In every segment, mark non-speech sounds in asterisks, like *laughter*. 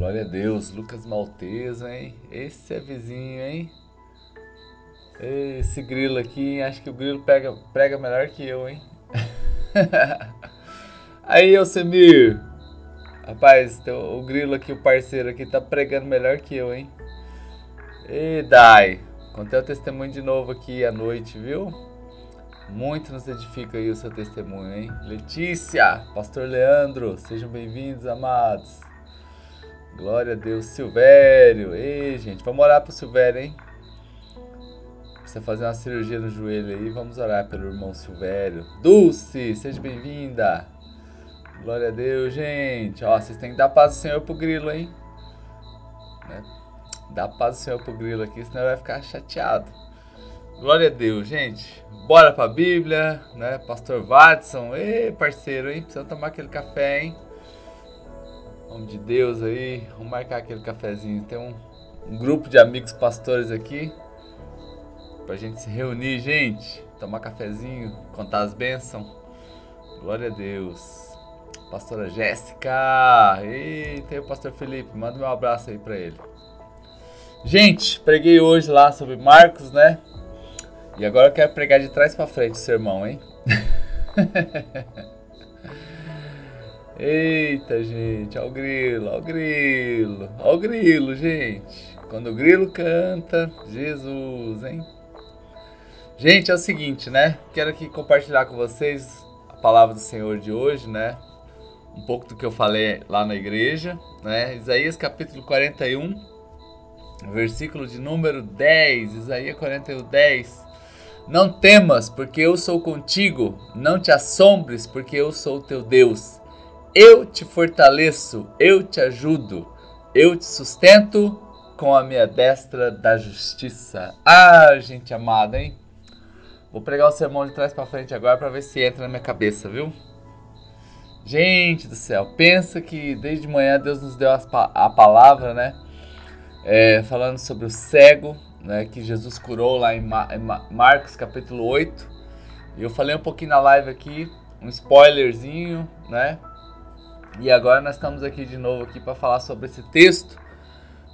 Glória a Deus, Lucas Malteza, hein? Esse é vizinho, hein? Esse grilo aqui, acho que o grilo pega, prega melhor que eu, hein? *laughs* Aí, Alcemir! Rapaz, o grilo aqui, o parceiro aqui, tá pregando melhor que eu, hein? E Dai, contei o testemunho de novo aqui à noite, viu? Muito nos edifica aí o seu testemunho, hein? Letícia, Pastor Leandro, sejam bem-vindos, amados. Glória a Deus, Silvério. Ei, gente, vamos orar pro Silvério, hein? Precisa fazer uma cirurgia no joelho aí, vamos orar pelo irmão Silvério. Dulce, seja bem-vinda. Glória a Deus, gente. Ó, vocês têm que dar paz do Senhor pro grilo, hein? Né? Dá paz do Senhor pro grilo aqui, senão ele vai ficar chateado. Glória a Deus, gente. Bora pra Bíblia, né? Pastor Watson, ei, parceiro, hein? Precisa tomar aquele café, hein? Nome de Deus aí, vamos marcar aquele cafezinho. Tem um, um grupo de amigos pastores aqui pra gente se reunir, gente. Tomar cafezinho, contar as bênçãos. Glória a Deus. Pastora Jéssica. E tem o pastor Felipe. Manda meu abraço aí pra ele. Gente, preguei hoje lá sobre Marcos, né? E agora eu quero pregar de trás para frente o sermão, hein? *laughs* Eita, gente, ó o grilo, ó o grilo, ó o grilo, gente. Quando o grilo canta, Jesus, hein? Gente, é o seguinte, né? Quero aqui compartilhar com vocês a palavra do Senhor de hoje, né? um pouco do que eu falei lá na igreja, né? Isaías capítulo 41, versículo de número 10, Isaías 41, 10. Não temas, porque eu sou contigo, não te assombres, porque eu sou teu Deus. Eu te fortaleço, eu te ajudo, eu te sustento com a minha destra da justiça. Ah, gente amada, hein? Vou pregar o sermão de trás para frente agora para ver se entra na minha cabeça, viu? Gente do céu, pensa que desde manhã Deus nos deu a palavra, né? É, falando sobre o cego, né? Que Jesus curou lá em, Marcos capítulo 8. E eu falei um pouquinho na live aqui, um spoilerzinho, né? E agora nós estamos aqui de novo aqui para falar sobre esse texto,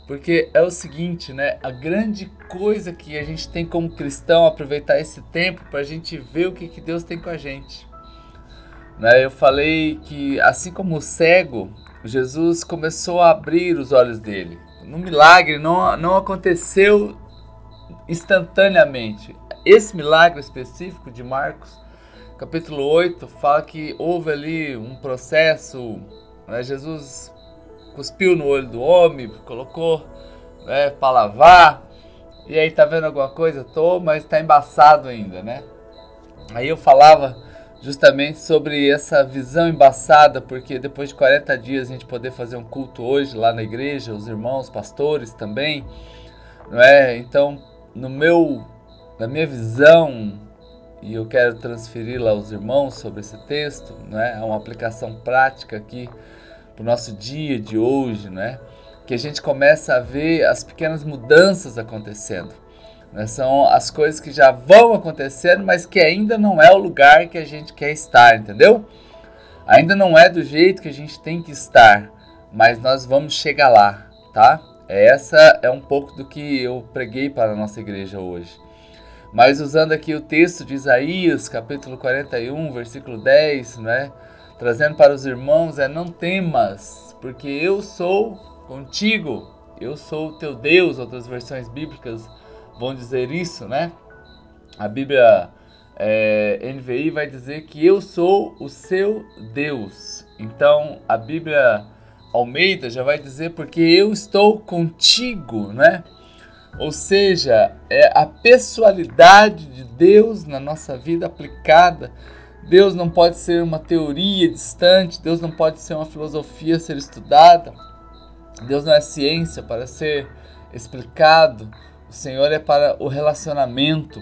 porque é o seguinte, né? A grande coisa que a gente tem como cristão aproveitar esse tempo para a gente ver o que, que Deus tem com a gente. Né? Eu falei que, assim como o cego, Jesus começou a abrir os olhos dele. No milagre não, não aconteceu instantaneamente. Esse milagre específico de Marcos, capítulo 8, fala que houve ali um processo. Né? Jesus cuspiu no olho do homem, colocou né, para lavar. E aí, tá vendo alguma coisa? Tô, mas tá embaçado ainda, né? Aí eu falava justamente sobre essa visão embaçada, porque depois de 40 dias a gente poder fazer um culto hoje lá na igreja, os irmãos, pastores também, não é? Então, no meu na minha visão, e eu quero transferir lá aos irmãos sobre esse texto, não é? Uma aplicação prática aqui para o nosso dia de hoje, não é? Que a gente começa a ver as pequenas mudanças acontecendo né? São as coisas que já vão acontecendo, mas que ainda não é o lugar que a gente quer estar, entendeu? Ainda não é do jeito que a gente tem que estar, mas nós vamos chegar lá, tá? Essa é um pouco do que eu preguei para a nossa igreja hoje. Mas usando aqui o texto de Isaías, capítulo 41, versículo 10, né? Trazendo para os irmãos é não temas, porque eu sou contigo. Eu sou o teu Deus, outras versões bíblicas vão dizer isso, né? A Bíblia é, NVI vai dizer que eu sou o seu Deus. Então a Bíblia Almeida já vai dizer porque eu estou contigo, né? Ou seja, é a pessoalidade de Deus na nossa vida aplicada. Deus não pode ser uma teoria distante, Deus não pode ser uma filosofia a ser estudada. Deus não é ciência para ser explicado. O Senhor é para o relacionamento.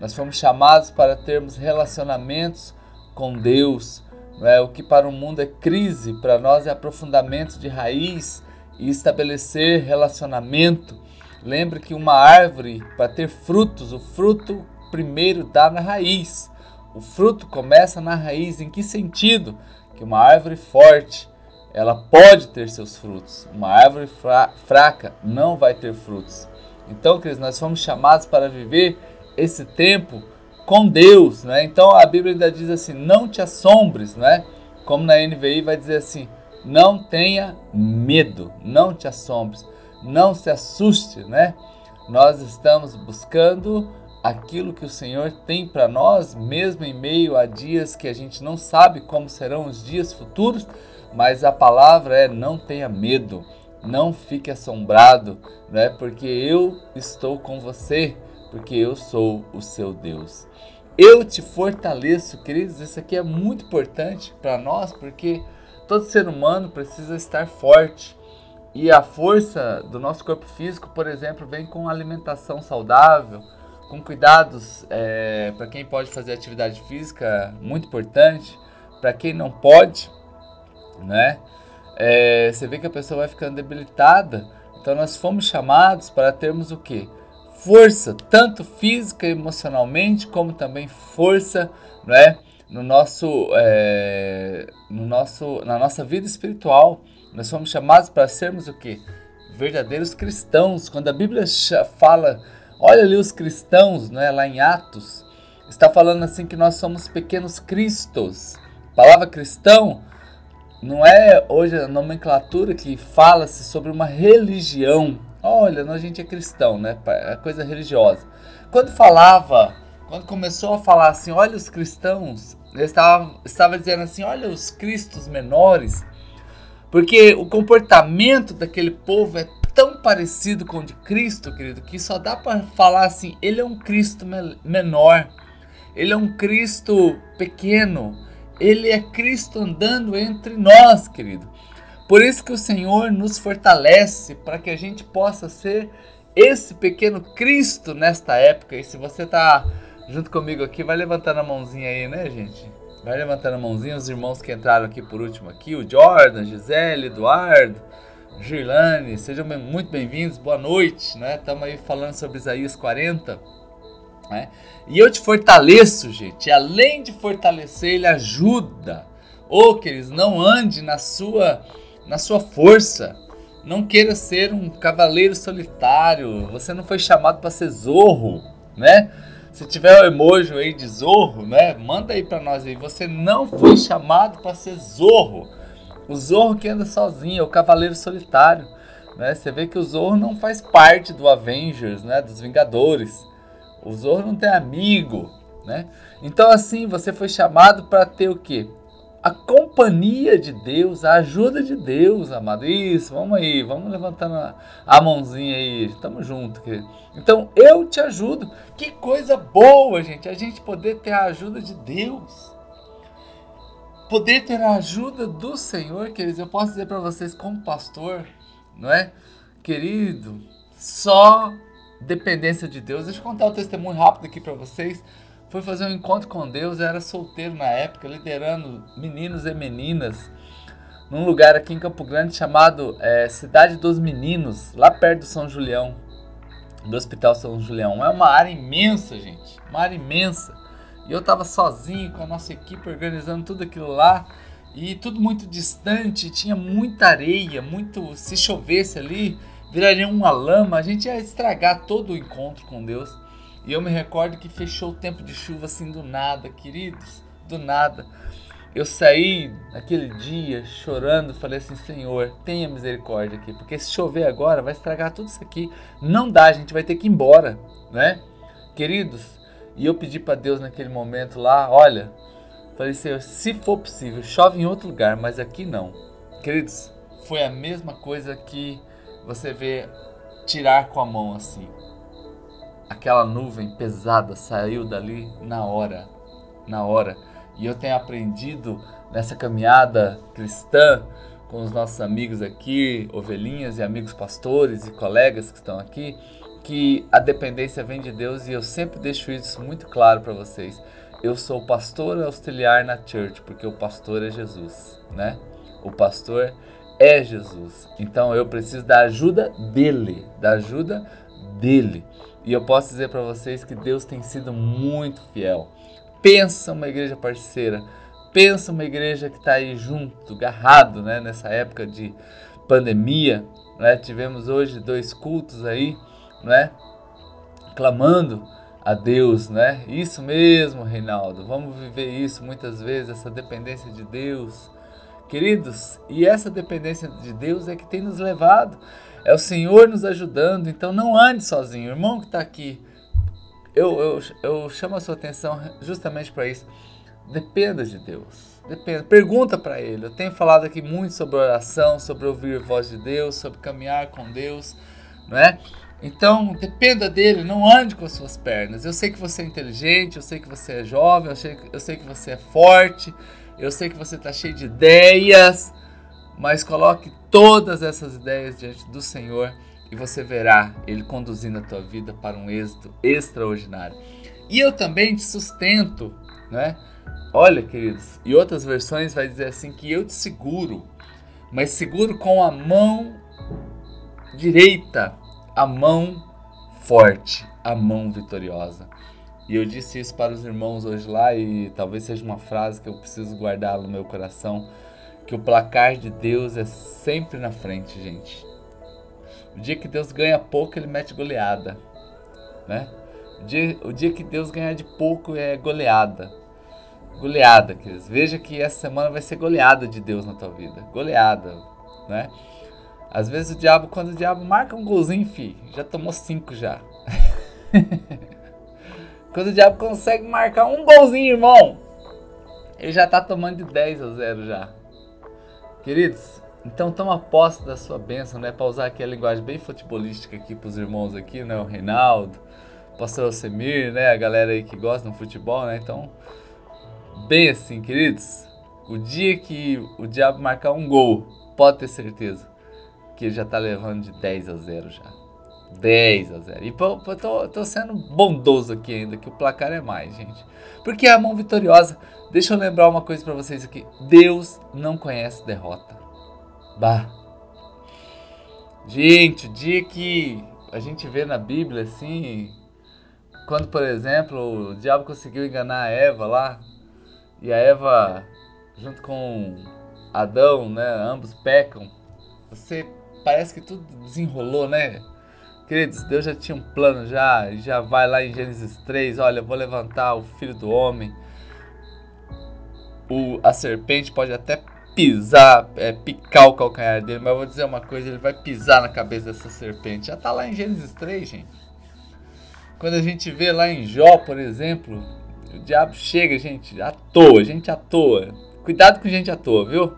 Nós fomos chamados para termos relacionamentos com Deus. Não é? O que para o mundo é crise, para nós é aprofundamento de raiz e estabelecer relacionamento. Lembre que uma árvore, para ter frutos, o fruto primeiro dá na raiz. O fruto começa na raiz. Em que sentido? Que uma árvore forte, ela pode ter seus frutos. Uma árvore fra fraca não vai ter frutos. Então, queridos, nós fomos chamados para viver esse tempo com Deus, né? Então a Bíblia ainda diz assim: não te assombres, né? Como na NVI vai dizer assim: não tenha medo, não te assombres, não se assuste, né? Nós estamos buscando aquilo que o Senhor tem para nós, mesmo em meio a dias que a gente não sabe como serão os dias futuros, mas a palavra é: não tenha medo, não fique assombrado, né? Porque eu estou com você, porque eu sou o seu Deus. Eu te fortaleço, queridos. Isso aqui é muito importante para nós, porque todo ser humano precisa estar forte. E a força do nosso corpo físico, por exemplo, vem com alimentação saudável, com cuidados é, para quem pode fazer atividade física, muito importante. Para quem não pode, né? É, você vê que a pessoa vai ficando debilitada. Então nós fomos chamados para termos o que? Força, tanto física, emocionalmente, como também força, né? No nosso, é, no nosso, na nossa vida espiritual, nós fomos chamados para sermos o que? Verdadeiros cristãos. Quando a Bíblia fala, olha ali os cristãos, né? Lá em Atos, está falando assim que nós somos pequenos cristos. A palavra cristão não é hoje a nomenclatura que fala-se sobre uma religião. Olha, a gente é cristão, né? É coisa religiosa. Quando falava, quando começou a falar assim, olha os cristãos, ele estava, estava dizendo assim, olha os cristos menores, porque o comportamento daquele povo é tão parecido com o de Cristo, querido, que só dá para falar assim, ele é um Cristo menor, ele é um Cristo pequeno, ele é Cristo andando entre nós, querido. Por isso que o Senhor nos fortalece para que a gente possa ser esse pequeno Cristo nesta época. E se você está junto comigo aqui, vai levantando a mãozinha aí, né, gente? Vai levantando a mãozinha, os irmãos que entraram aqui por último aqui, o Jordan, Gisele, Eduardo, Girlane, sejam muito bem-vindos, boa noite, né? Estamos aí falando sobre Isaías 40. Né? E eu te fortaleço, gente. E além de fortalecer, ele ajuda. Ô, oh, queridos, não ande na sua, na sua força. Não queira ser um cavaleiro solitário. Você não foi chamado para ser zorro, né? Se tiver o emoji aí de zorro, né? Manda aí para nós aí. Você não foi chamado para ser zorro. O zorro que anda sozinho, é o cavaleiro solitário. Né? Você vê que o Zorro não faz parte do Avengers, né? dos Vingadores. O Zorro não tem amigo, né? Então assim, você foi chamado para ter o quê? A companhia de Deus, a ajuda de Deus, amado. Isso, vamos aí, vamos levantando a, mãozinha aí, estamos juntos. Querido. Então eu te ajudo. Que coisa boa, gente, a gente poder ter a ajuda de Deus. Poder ter a ajuda do Senhor, queridos. Eu posso dizer para vocês, como pastor, não é? Querido, só dependência de Deus. Deixa eu contar o um testemunho rápido aqui para vocês. Fui fazer um encontro com Deus, eu era solteiro na época, liderando meninos e meninas num lugar aqui em Campo Grande chamado é, Cidade dos Meninos, lá perto do São Julião, do Hospital São Julião. É uma área imensa, gente, uma área imensa. E eu estava sozinho com a nossa equipe organizando tudo aquilo lá e tudo muito distante, tinha muita areia, muito se chovesse ali, viraria uma lama, a gente ia estragar todo o encontro com Deus. E eu me recordo que fechou o tempo de chuva assim do nada, queridos, do nada. Eu saí naquele dia chorando, falei assim: Senhor, tenha misericórdia aqui, porque se chover agora vai estragar tudo isso aqui. Não dá, a gente vai ter que ir embora, né? Queridos, e eu pedi para Deus naquele momento lá: olha, falei, Senhor, se for possível, chove em outro lugar, mas aqui não. Queridos, foi a mesma coisa que você vê tirar com a mão assim. Aquela nuvem pesada saiu dali na hora, na hora. E eu tenho aprendido nessa caminhada cristã com os nossos amigos aqui, ovelhinhas e amigos pastores e colegas que estão aqui, que a dependência vem de Deus e eu sempre deixo isso muito claro para vocês. Eu sou pastor auxiliar na church porque o pastor é Jesus, né? O pastor é Jesus. Então eu preciso da ajuda dele, da ajuda dele. E eu posso dizer para vocês que Deus tem sido muito fiel. Pensa uma igreja parceira, Pensa uma igreja que está aí junto, garrado, né? Nessa época de pandemia, né? Tivemos hoje dois cultos aí, né? Clamando a Deus, né? Isso mesmo, Reinaldo. Vamos viver isso muitas vezes, essa dependência de Deus. Queridos, e essa dependência de Deus é que tem nos levado. É o Senhor nos ajudando, então não ande sozinho. O irmão que está aqui, eu, eu, eu chamo a sua atenção justamente para isso. Dependa de Deus. Dependa. Pergunta para Ele. Eu tenho falado aqui muito sobre oração, sobre ouvir a voz de Deus, sobre caminhar com Deus, não é? Então, dependa dele, não ande com as suas pernas. Eu sei que você é inteligente, eu sei que você é jovem, eu sei, eu sei que você é forte, eu sei que você está cheio de ideias, mas coloque todas essas ideias diante do Senhor e você verá Ele conduzindo a tua vida para um êxito extraordinário. E eu também te sustento, né? Olha, queridos, e outras versões vai dizer assim que eu te seguro, mas seguro com a mão direita, a mão forte, a mão vitoriosa. E eu disse isso para os irmãos hoje lá e talvez seja uma frase que eu preciso guardar no meu coração, que o placar de Deus é sempre na frente, gente. O dia que Deus ganha pouco, ele mete goleada, né? O dia, o dia que Deus ganhar de pouco é goleada. Goleada, queridos. Veja que essa semana vai ser goleada de Deus na tua vida. Goleada, né? Às vezes o diabo, quando o diabo marca um golzinho, fi, já tomou cinco já. *laughs* quando o diabo consegue marcar um golzinho, irmão, ele já tá tomando de 10 a 0 já. Queridos, então toma posse da sua bênção, né? Para usar aqui a linguagem bem futebolística aqui pros irmãos aqui, né? O Reinaldo, o pastor Alcemir, né? A galera aí que gosta do futebol, né? Então, bem assim, queridos, o dia que o diabo marcar um gol, pode ter certeza que ele já tá levando de 10 a 0 já. 10 a 0. E pô, tô, tô sendo bondoso aqui ainda, que o placar é mais, gente. Porque é a mão vitoriosa. Deixa eu lembrar uma coisa para vocês aqui. Deus não conhece derrota. Bah. Gente, o dia que a gente vê na Bíblia assim, quando, por exemplo, o diabo conseguiu enganar a Eva lá, e a Eva, junto com Adão, né, ambos pecam. Você parece que tudo desenrolou, né? Queridos, Deus já tinha um plano já, já vai lá em Gênesis 3, olha, vou levantar o filho do homem. O, a serpente pode até pisar, é, picar o calcanhar dele, mas eu vou dizer uma coisa, ele vai pisar na cabeça dessa serpente. Já tá lá em Gênesis 3, gente. Quando a gente vê lá em Jó, por exemplo, o diabo chega, gente, à toa, gente à toa. Cuidado com gente à toa, viu?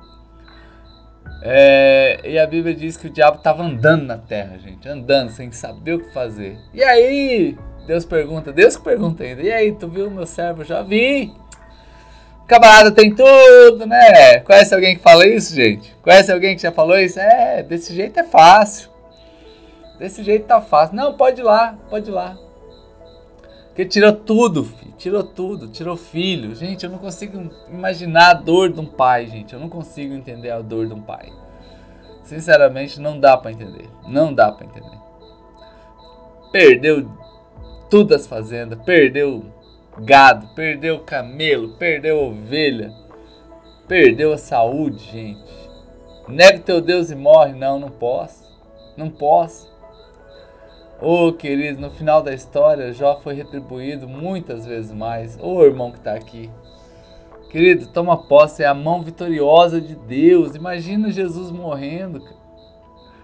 É, e a Bíblia diz que o diabo estava andando na terra, gente, andando sem saber o que fazer. E aí, Deus pergunta, Deus que pergunta ainda, e aí, tu viu meu servo? Já vi. Camarada tem tudo, né? Conhece alguém que fala isso, gente? Conhece alguém que já falou isso? É, desse jeito é fácil. Desse jeito tá fácil. Não, pode ir lá, pode ir lá. Porque tirou tudo, filho. tirou tudo, tirou filho. Gente, eu não consigo imaginar a dor de um pai, gente. Eu não consigo entender a dor de um pai. Sinceramente, não dá para entender. Não dá para entender. Perdeu tudo as fazendas, perdeu gado, perdeu camelo, perdeu ovelha, perdeu a saúde, gente. Nega teu Deus e morre. Não, não posso. Não posso. Oh, queridos, no final da história, Jó foi retribuído muitas vezes mais. Ô oh, irmão que está aqui. Querido, toma posse, é a mão vitoriosa de Deus. Imagina Jesus morrendo.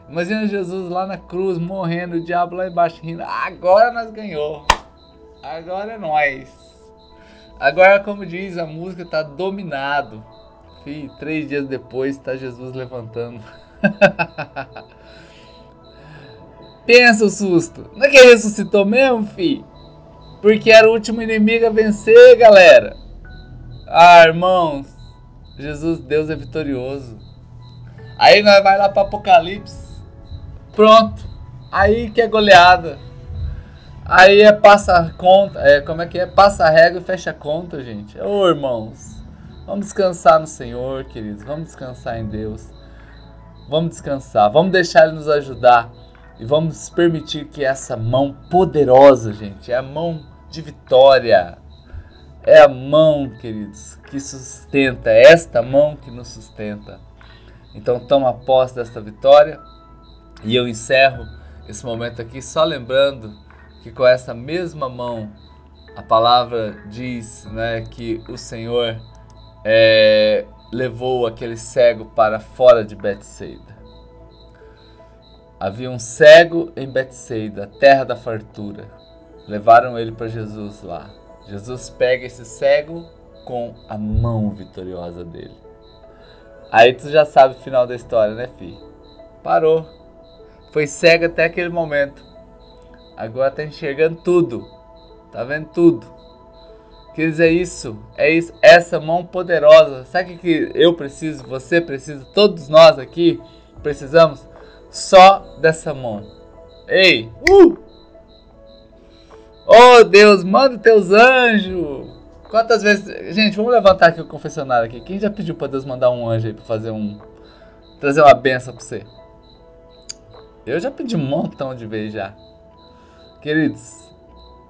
Imagina Jesus lá na cruz, morrendo, o diabo lá embaixo rindo. Agora nós ganhou. Agora é nós. Agora, como diz, a música está dominado. Fih, três dias depois está Jesus levantando. *laughs* Pensa o susto. Não é que ressuscitou mesmo, fi? Porque era o último inimigo a vencer, galera. Ah, irmãos. Jesus, Deus é vitorioso. Aí nós vai lá para Apocalipse. Pronto. Aí que é goleada. Aí é passa conta, é como é que é? Passa a régua e fecha a conta, gente. Ô, irmãos. Vamos descansar no Senhor, queridos. Vamos descansar em Deus. Vamos descansar. Vamos deixar ele nos ajudar e vamos permitir que essa mão poderosa, gente, é a mão de vitória. É a mão, queridos, que sustenta, é esta mão que nos sustenta. Então toma posse desta vitória e eu encerro esse momento aqui só lembrando que com essa mesma mão a palavra diz né, que o Senhor é, levou aquele cego para fora de Betsaida. Havia um cego em Betsaida, terra da fartura. Levaram ele para Jesus lá. Jesus pega esse cego com a mão vitoriosa dele. Aí tu já sabe o final da história, né, filho? Parou. Foi cego até aquele momento. Agora tá enxergando tudo. Tá vendo tudo. Quer dizer isso, é isso, essa mão poderosa. Sabe o que eu preciso, você precisa, todos nós aqui precisamos só dessa mão. Ei, uh! Oh Deus, manda teus anjos. Quantas vezes, gente, vamos levantar aqui o confessionário aqui. Quem já pediu para Deus mandar um anjo aí para fazer um trazer uma benção para você? Eu já pedi um montão de vezes já. Queridos,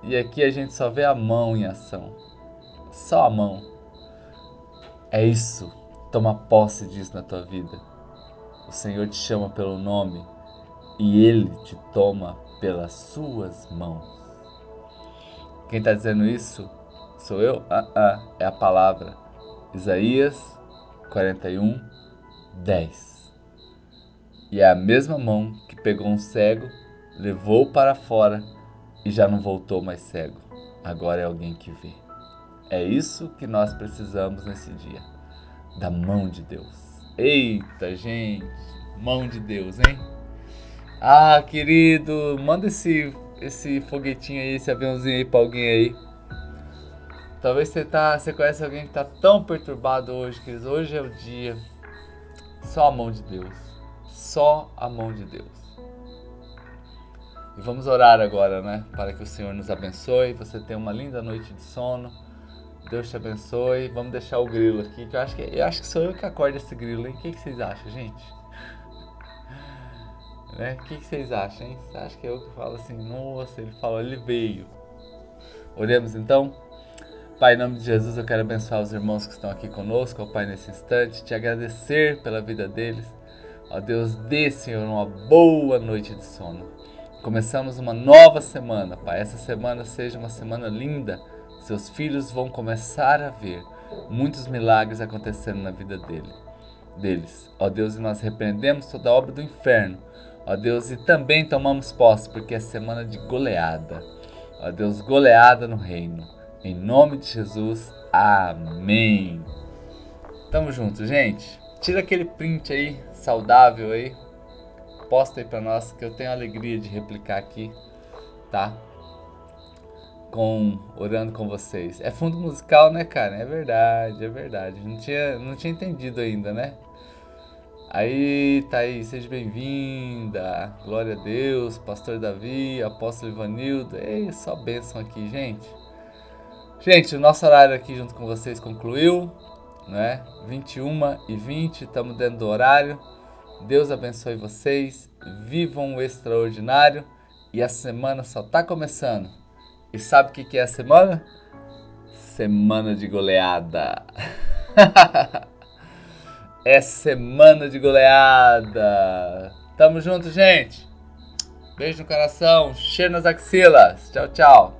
e aqui a gente só vê a mão em ação. Só a mão. É isso. Toma posse disso na tua vida. O Senhor te chama pelo nome e Ele te toma pelas suas mãos. Quem está dizendo isso sou eu? Ah, ah, é a palavra. Isaías 41, 10. E é a mesma mão que pegou um cego, levou para fora e já não voltou mais cego. Agora é alguém que vê. É isso que nós precisamos nesse dia. Da mão de Deus. Eita, gente, mão de Deus, hein? Ah, querido, manda esse esse foguetinho aí, esse aviãozinho aí pra alguém aí. Talvez você tá, você conhece alguém que tá tão perturbado hoje, que hoje é o dia. Só a mão de Deus. Só a mão de Deus. E vamos orar agora, né? Para que o Senhor nos abençoe. Você tenha uma linda noite de sono. Deus te abençoe. Vamos deixar o grilo aqui, que eu acho que, eu acho que sou eu que acordo esse grilo, hein? O que, que vocês acham, gente? *laughs* Né? O que, que vocês acham, hein? Você acha que é eu que falo assim, nossa, ele falou, ele veio. Oremos então. Pai, em nome de Jesus, eu quero abençoar os irmãos que estão aqui conosco, ó Pai, nesse instante, te agradecer pela vida deles. Ó Deus, dê, Senhor, uma boa noite de sono. Começamos uma nova semana, Pai. Essa semana seja uma semana linda. Seus filhos vão começar a ver muitos milagres acontecendo na vida dele, deles. Ó Deus, e nós repreendemos toda a obra do inferno. Ó Deus, e também tomamos posse, porque é semana de goleada. Ó Deus, goleada no reino. Em nome de Jesus, amém. Tamo junto, gente. Tira aquele print aí, saudável aí, posta aí para nós que eu tenho a alegria de replicar aqui, tá? Com orando com vocês. É fundo musical, né, cara? É verdade, é verdade. Não tinha, não tinha entendido ainda, né? Aí, tá aí, seja bem-vinda. Glória a Deus, Pastor Davi, Apóstolo Ivanildo. Ei, só bênção aqui, gente. Gente, o nosso horário aqui junto com vocês concluiu, né? 21 e 20, estamos dentro do horário. Deus abençoe vocês, vivam o extraordinário e a semana só está começando. E sabe o que é a semana? Semana de goleada. *laughs* é semana de goleada. Tamo junto, gente. Beijo no coração, cheiro nas axilas. Tchau, tchau.